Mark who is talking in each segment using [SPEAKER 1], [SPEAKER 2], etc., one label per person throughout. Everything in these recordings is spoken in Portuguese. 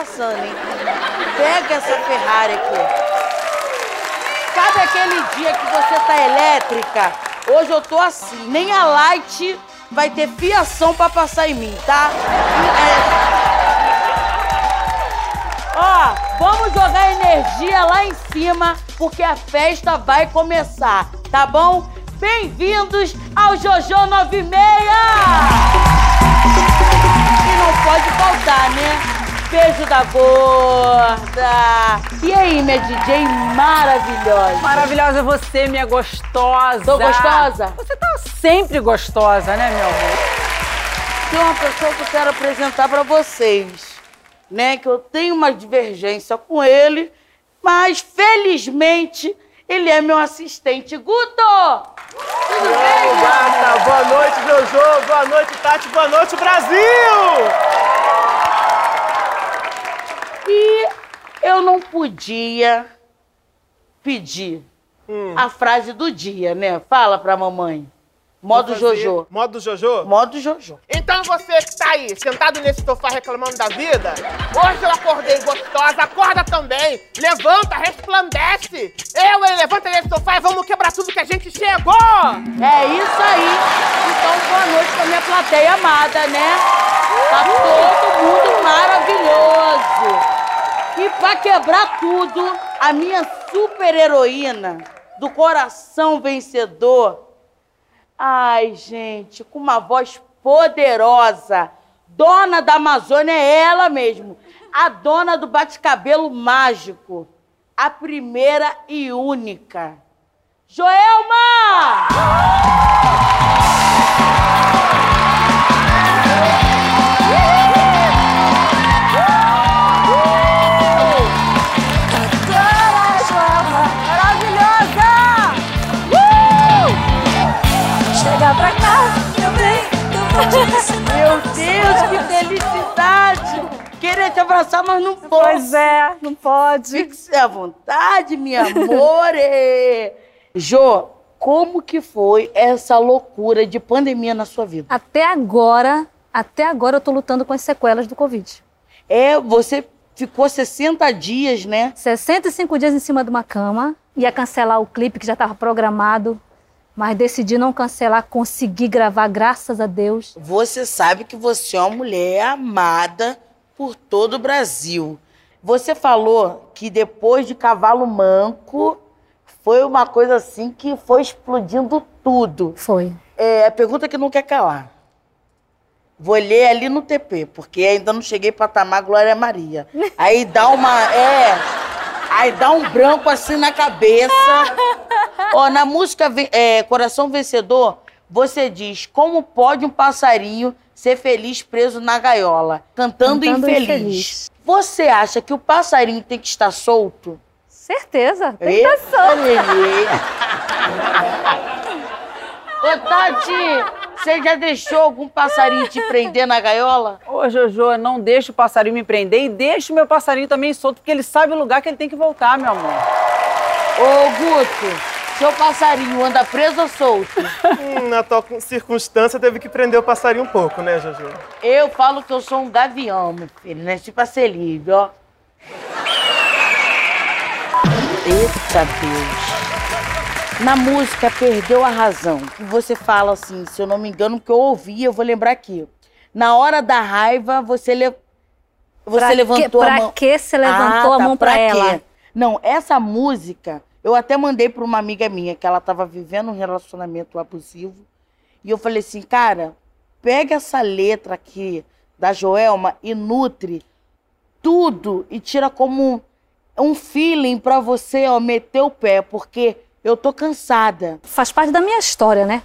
[SPEAKER 1] passando, hein? Pega essa Ferrari aqui. Sabe aquele dia que você tá elétrica? Hoje eu tô assim. Nem a Light vai ter fiação pra passar em mim, tá? É... Ó, vamos jogar energia lá em cima, porque a festa vai começar, tá bom? Bem-vindos ao Jojo 96! E não pode faltar, né? Beijo da gorda. E aí, minha DJ maravilhosa?
[SPEAKER 2] Maravilhosa você, minha gostosa.
[SPEAKER 1] Tô gostosa?
[SPEAKER 2] Você tá sempre gostosa, né, meu amor?
[SPEAKER 1] Tem uma pessoa que eu quero apresentar pra vocês, né? Que eu tenho uma divergência com ele, mas felizmente ele é meu assistente. Guto! Tudo bem,
[SPEAKER 3] gata? Boa noite, Jojo. Boa noite, Tati. Boa noite, Brasil!
[SPEAKER 1] Eu não podia pedir hum. a frase do dia, né? Fala pra mamãe. Modo Jojo.
[SPEAKER 3] Modo Jojo?
[SPEAKER 1] Modo Jojo.
[SPEAKER 3] Então você que tá aí, sentado nesse sofá reclamando da vida, hoje eu acordei gostosa, acorda também. Levanta, resplandece. Eu, hein, levanta nesse sofá e vamos quebrar tudo que a gente chegou.
[SPEAKER 1] É isso aí. Então, boa noite pra minha plateia amada, né? Tá todo mundo maravilhoso. E para quebrar tudo, a minha super heroína do coração vencedor. Ai, gente, com uma voz poderosa. Dona da Amazônia é ela mesmo. A dona do bate-cabelo mágico. A primeira e única. Joelma! Queria te abraçar, mas não posso.
[SPEAKER 2] Pois é, não pode.
[SPEAKER 1] Fique à vontade, minha amor. Jô, como que foi essa loucura de pandemia na sua vida?
[SPEAKER 4] Até agora, até agora eu tô lutando com as sequelas do Covid.
[SPEAKER 1] É, você ficou 60 dias, né?
[SPEAKER 4] 65 dias em cima de uma cama. Ia cancelar o clipe que já estava programado mas decidi não cancelar, consegui gravar, graças a Deus.
[SPEAKER 1] Você sabe que você é uma mulher amada por todo o Brasil. Você falou que depois de Cavalo Manco foi uma coisa assim que foi explodindo tudo.
[SPEAKER 4] Foi.
[SPEAKER 1] É a pergunta que não quer calar. Vou ler ali no TP, porque ainda não cheguei para Tamar Glória Maria. Aí dá uma. É. Aí dá um branco assim na cabeça. Ó, na música é, Coração Vencedor, você diz: Como pode um passarinho ser feliz preso na gaiola, cantando, cantando infeliz. infeliz. Você acha que o passarinho tem que estar solto?
[SPEAKER 4] Certeza, tem que estar solto.
[SPEAKER 1] Ô, Tati, você já deixou algum passarinho te prender na gaiola?
[SPEAKER 2] Ô, Jojo, não deixa o passarinho me prender e deixa o meu passarinho também solto, porque ele sabe o lugar que ele tem que voltar, meu amor.
[SPEAKER 1] Ô, Guto, seu passarinho anda preso ou solto?
[SPEAKER 3] hum, na tua circunstância, teve que prender o passarinho um pouco, né, Jojo?
[SPEAKER 1] Eu falo que eu sou um gavião, meu filho, né? Tipo a Celíbio, ó. Eita Deus. Na música Perdeu a Razão, que você fala assim, se eu não me engano, que eu ouvi, eu vou lembrar aqui. Na hora da raiva, você, le... você
[SPEAKER 4] pra
[SPEAKER 1] levantou
[SPEAKER 4] que,
[SPEAKER 1] a mão.
[SPEAKER 4] Pra que você levantou
[SPEAKER 1] ah,
[SPEAKER 4] a
[SPEAKER 1] tá,
[SPEAKER 4] mão pra, pra ela?
[SPEAKER 1] Não, essa música eu até mandei para uma amiga minha que ela estava vivendo um relacionamento abusivo. E eu falei assim, cara, pega essa letra aqui da Joelma e nutre tudo e tira como um feeling para você, ó, meter o pé, porque eu tô cansada.
[SPEAKER 4] Faz parte da minha história, né?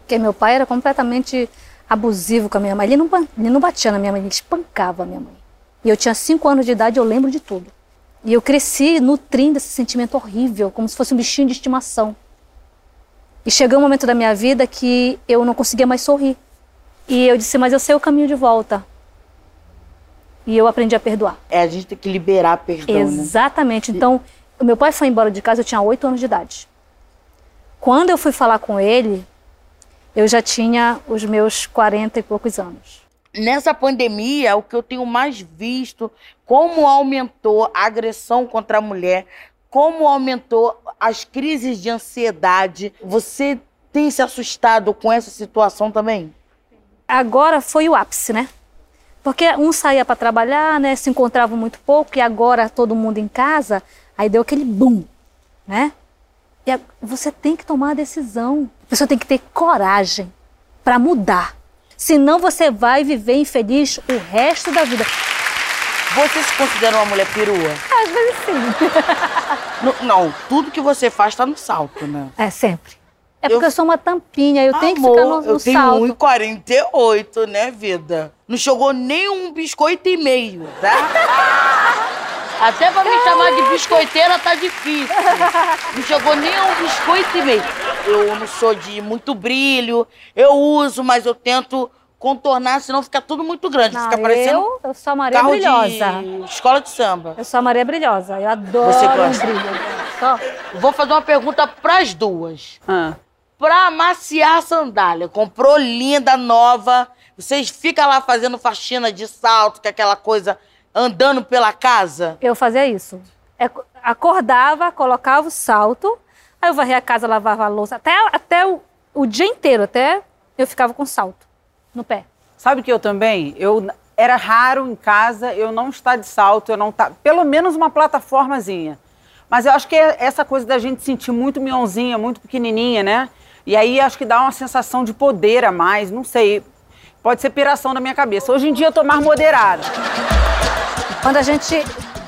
[SPEAKER 4] Porque meu pai era completamente abusivo com a minha mãe. Ele não, ele não batia na minha mãe, ele espancava a minha mãe. E eu tinha cinco anos de idade, eu lembro de tudo. E eu cresci nutrindo esse sentimento horrível, como se fosse um bichinho de estimação. E chegou um momento da minha vida que eu não conseguia mais sorrir. E eu disse, mas eu sei o caminho de volta. E eu aprendi a perdoar.
[SPEAKER 1] É, a gente tem que liberar perdão. Né?
[SPEAKER 4] Exatamente. Né? Então, o meu pai foi embora de casa, eu tinha oito anos de idade. Quando eu fui falar com ele, eu já tinha os meus quarenta e poucos anos.
[SPEAKER 1] Nessa pandemia, o que eu tenho mais visto, como aumentou a agressão contra a mulher, como aumentou as crises de ansiedade. Você tem se assustado com essa situação também?
[SPEAKER 4] Agora foi o ápice, né? Porque um saía para trabalhar, né? Se encontrava muito pouco e agora todo mundo em casa, aí deu aquele boom, né? E você tem que tomar a decisão. A pessoa tem que ter coragem para mudar. Senão você vai viver infeliz o resto da vida.
[SPEAKER 1] Você se considera uma mulher perua?
[SPEAKER 4] Às vezes sim.
[SPEAKER 1] Não, não, tudo que você faz tá no salto, né?
[SPEAKER 4] É sempre. É
[SPEAKER 1] Eu-
[SPEAKER 4] porque eu, sou uma tampinha, eu tenho que
[SPEAKER 1] Amor,
[SPEAKER 4] ficar no, no
[SPEAKER 1] eu tenho
[SPEAKER 4] salto.
[SPEAKER 1] 1,48, né, vida? Não chegou nem um biscoito e meio, tá? Até pra me chamar de biscoiteira tá difícil. Não chegou nem um biscoito e meio. Eu não sou de muito brilho, eu uso, mas eu tento contornar, senão fica tudo muito grande.
[SPEAKER 4] Não,
[SPEAKER 1] fica parecendo
[SPEAKER 4] eu, eu sou a Maria
[SPEAKER 1] carro
[SPEAKER 4] Brilhosa.
[SPEAKER 1] de escola de samba.
[SPEAKER 4] Eu sou a Maria Brilhosa. Eu adoro
[SPEAKER 1] Você gosta?
[SPEAKER 4] brilho.
[SPEAKER 1] Vou fazer uma pergunta pras duas.
[SPEAKER 2] Ah.
[SPEAKER 1] pra amaciar a sandália. Comprou linda, nova. Vocês ficam lá fazendo faxina de salto, que é aquela coisa andando pela casa.
[SPEAKER 4] Eu fazia isso. É, acordava, colocava o salto, aí eu varria a casa, lavava a louça, até, até o, o dia inteiro, até eu ficava com salto no pé.
[SPEAKER 2] Sabe que eu também? Eu era raro em casa eu não estar de salto, eu não tá, pelo menos uma plataformazinha. Mas eu acho que é essa coisa da gente sentir muito mionzinha, muito pequenininha, né? E aí acho que dá uma sensação de poder a mais, não sei. Pode ser piração da minha cabeça. Hoje em dia eu tô mais moderada.
[SPEAKER 4] Quando a gente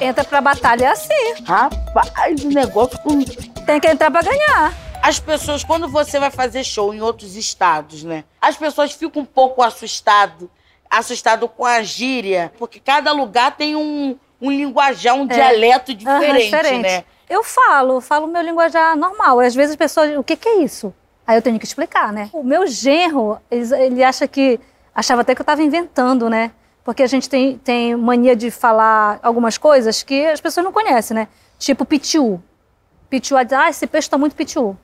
[SPEAKER 4] entra pra batalha é assim.
[SPEAKER 1] Rapaz, o negócio com...
[SPEAKER 4] Tem que entrar pra ganhar.
[SPEAKER 1] As pessoas, quando você vai fazer show em outros estados, né? As pessoas ficam um pouco assustado, assustado com a gíria, porque cada lugar tem um, um linguajar, um dialeto
[SPEAKER 4] Aham,
[SPEAKER 1] diferente, né?
[SPEAKER 4] Eu falo, falo meu linguajar normal. Às vezes as pessoas, o que, que é isso? Aí eu tenho que explicar, né? O meu genro, ele, ele acha que. Achava até que eu estava inventando, né? Porque a gente tem, tem mania de falar algumas coisas que as pessoas não conhecem, né? Tipo pitiu. Pitiu, ah, esse peixe tá muito pitiu.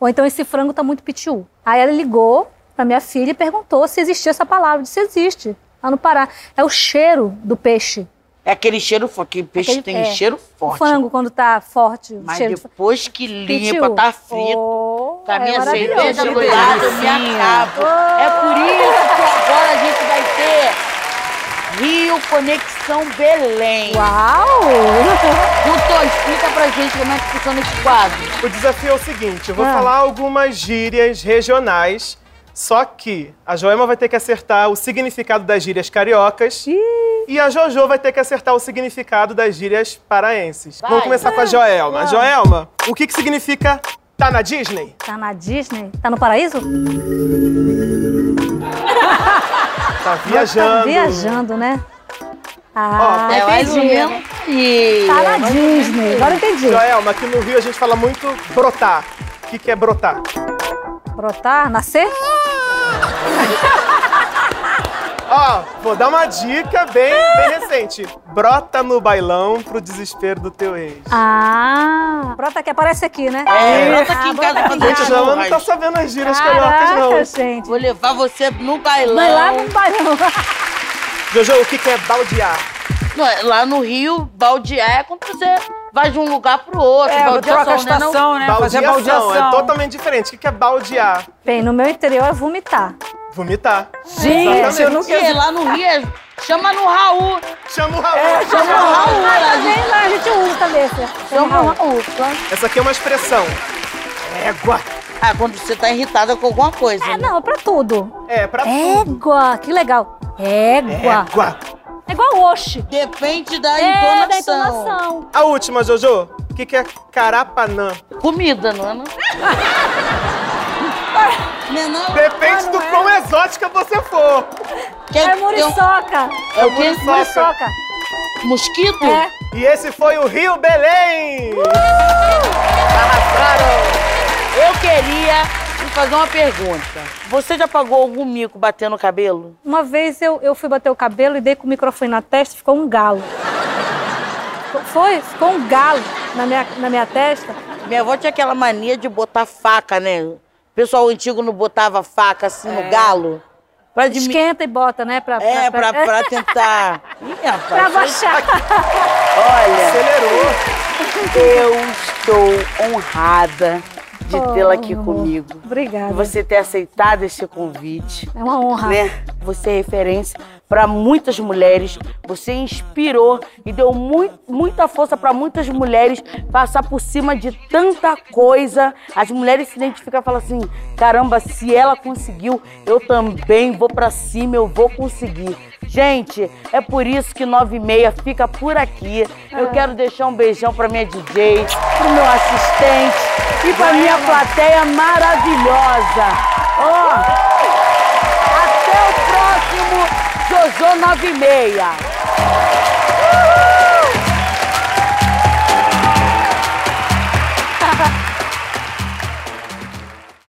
[SPEAKER 4] Ou então esse frango tá muito pitiu. Aí ela ligou pra minha filha e perguntou se existia essa palavra. Eu disse, existe. Lá no Pará. É o cheiro do peixe.
[SPEAKER 1] É aquele cheiro forte, que peixe
[SPEAKER 4] Aquele-
[SPEAKER 1] tem
[SPEAKER 4] é.
[SPEAKER 1] cheiro forte.
[SPEAKER 4] frango, quando tá forte,
[SPEAKER 1] Mas
[SPEAKER 4] cheiro de
[SPEAKER 1] depois que limpa,
[SPEAKER 4] Pitiu.
[SPEAKER 1] tá frito.
[SPEAKER 4] Oh, é
[SPEAKER 1] minha cerveja do lado, me acabo. É por isso que agora a gente vai ter Rio Conexão Belém.
[SPEAKER 4] Uau!
[SPEAKER 1] Doutor, explica pra gente como é que funciona esse quadro.
[SPEAKER 3] O desafio é o seguinte: eu vou
[SPEAKER 4] Ah.
[SPEAKER 3] falar algumas gírias regionais, só que a Joelma vai ter que acertar o significado das gírias cariocas e a Jojo vai ter que acertar o significado das gírias paraenses.
[SPEAKER 1] Vai.
[SPEAKER 3] Vamos começar com a Joelma. Joelma, o que, que significa tá na Disney?
[SPEAKER 4] Tá na Disney? Tá no paraíso?
[SPEAKER 3] Tá viajando.
[SPEAKER 4] Tá viajando, né? Ah,
[SPEAKER 3] Ó,
[SPEAKER 1] É mais ou
[SPEAKER 4] entendi.
[SPEAKER 1] menos. E...
[SPEAKER 4] Tá na Disney. Agora entendi.
[SPEAKER 3] Joelma, aqui no Rio a gente fala muito brotar. O que, que é brotar?
[SPEAKER 4] Brotar, nascer?
[SPEAKER 3] Ó, vou dar uma dica bem, bem recente. Brota no bailão pro desespero do teu ex.
[SPEAKER 4] Ah, brota que aparece aqui, né?
[SPEAKER 1] É, brota aqui
[SPEAKER 4] Ah,
[SPEAKER 1] em casa pra
[SPEAKER 3] Gente, a
[SPEAKER 1] casa.
[SPEAKER 3] Joelma não tá sabendo as gírias cariocas, não.
[SPEAKER 4] Gente.
[SPEAKER 1] Vou levar você no bailão.
[SPEAKER 4] Vai lá no bailão.
[SPEAKER 3] Jojo, o que, que é baldear?
[SPEAKER 1] Não, é, Lá no Rio, baldear é quando você vai de um lugar pro outro.
[SPEAKER 2] É,
[SPEAKER 1] baldeação,
[SPEAKER 2] troca a
[SPEAKER 1] né, não?
[SPEAKER 2] estação, né? Fazer baldeação.
[SPEAKER 3] é totalmente diferente. O que, que é baldear?
[SPEAKER 4] Bem, no meu interior é vomitar.
[SPEAKER 3] Vomitar.
[SPEAKER 2] Gente, eu nunca...
[SPEAKER 1] E lá no Rio, é- chama no Raul.
[SPEAKER 3] Chama o Raul.
[SPEAKER 1] Chama no Raul.
[SPEAKER 4] Mas
[SPEAKER 1] lá,
[SPEAKER 4] também lá a gente usa também.
[SPEAKER 1] Chama no Raul.
[SPEAKER 3] Essa aqui é uma expressão. Égua.
[SPEAKER 1] Ah, quando você tá irritada com alguma coisa.
[SPEAKER 4] É,
[SPEAKER 1] né?
[SPEAKER 4] não, é pra tudo.
[SPEAKER 3] É, pra tudo.
[SPEAKER 4] Égua, que legal. Égua.
[SPEAKER 3] Égua.
[SPEAKER 4] É igual oxe.
[SPEAKER 1] Depende da
[SPEAKER 4] É,
[SPEAKER 1] entonação.
[SPEAKER 4] da entonação.
[SPEAKER 3] A última, Jojo. O que, que é carapanã?
[SPEAKER 1] Comida, não é? Não, é não?
[SPEAKER 3] Depende do quão exótica você for.
[SPEAKER 1] Quer-
[SPEAKER 4] É muriçoca.
[SPEAKER 1] É o quê?
[SPEAKER 4] Muriçoca.
[SPEAKER 1] Mosquito?
[SPEAKER 4] É.
[SPEAKER 3] E esse foi o Rio Belém.
[SPEAKER 1] Eu queria te fazer uma pergunta. Você já pagou algum mico batendo o cabelo?
[SPEAKER 4] Uma vez eu, eu fui bater o cabelo e dei com o microfone na testa e ficou um galo. Foi? Ficou um galo na minha, na minha testa.
[SPEAKER 1] Minha avó tinha aquela mania de botar faca, né? O pessoal antigo não botava faca assim no galo. Pra dimi-
[SPEAKER 4] Esquenta e bota, né? Pra,
[SPEAKER 1] É, pra, pra tentar. Ih, rapaz,
[SPEAKER 4] pra baixar.
[SPEAKER 1] Olha,
[SPEAKER 3] Acelerou.
[SPEAKER 1] eu estou honrada de
[SPEAKER 4] Oh,
[SPEAKER 1] tê-la aqui
[SPEAKER 4] amor.
[SPEAKER 1] comigo.
[SPEAKER 4] Obrigada.
[SPEAKER 1] Você ter aceitado esse convite.
[SPEAKER 4] É uma honra.
[SPEAKER 1] né? Você é referência para muitas mulheres. Você inspirou e deu mui- muita força para muitas mulheres passar por cima de tanta coisa. As mulheres se identificam e falam assim: caramba, se ela conseguiu, eu também vou para cima, eu vou conseguir. Gente, é por isso que 9 e meia fica por aqui. Eu quero deixar um beijão pra minha DJ, pro meu assistente e pra minha plateia maravilhosa. Ó, até Jojo 96.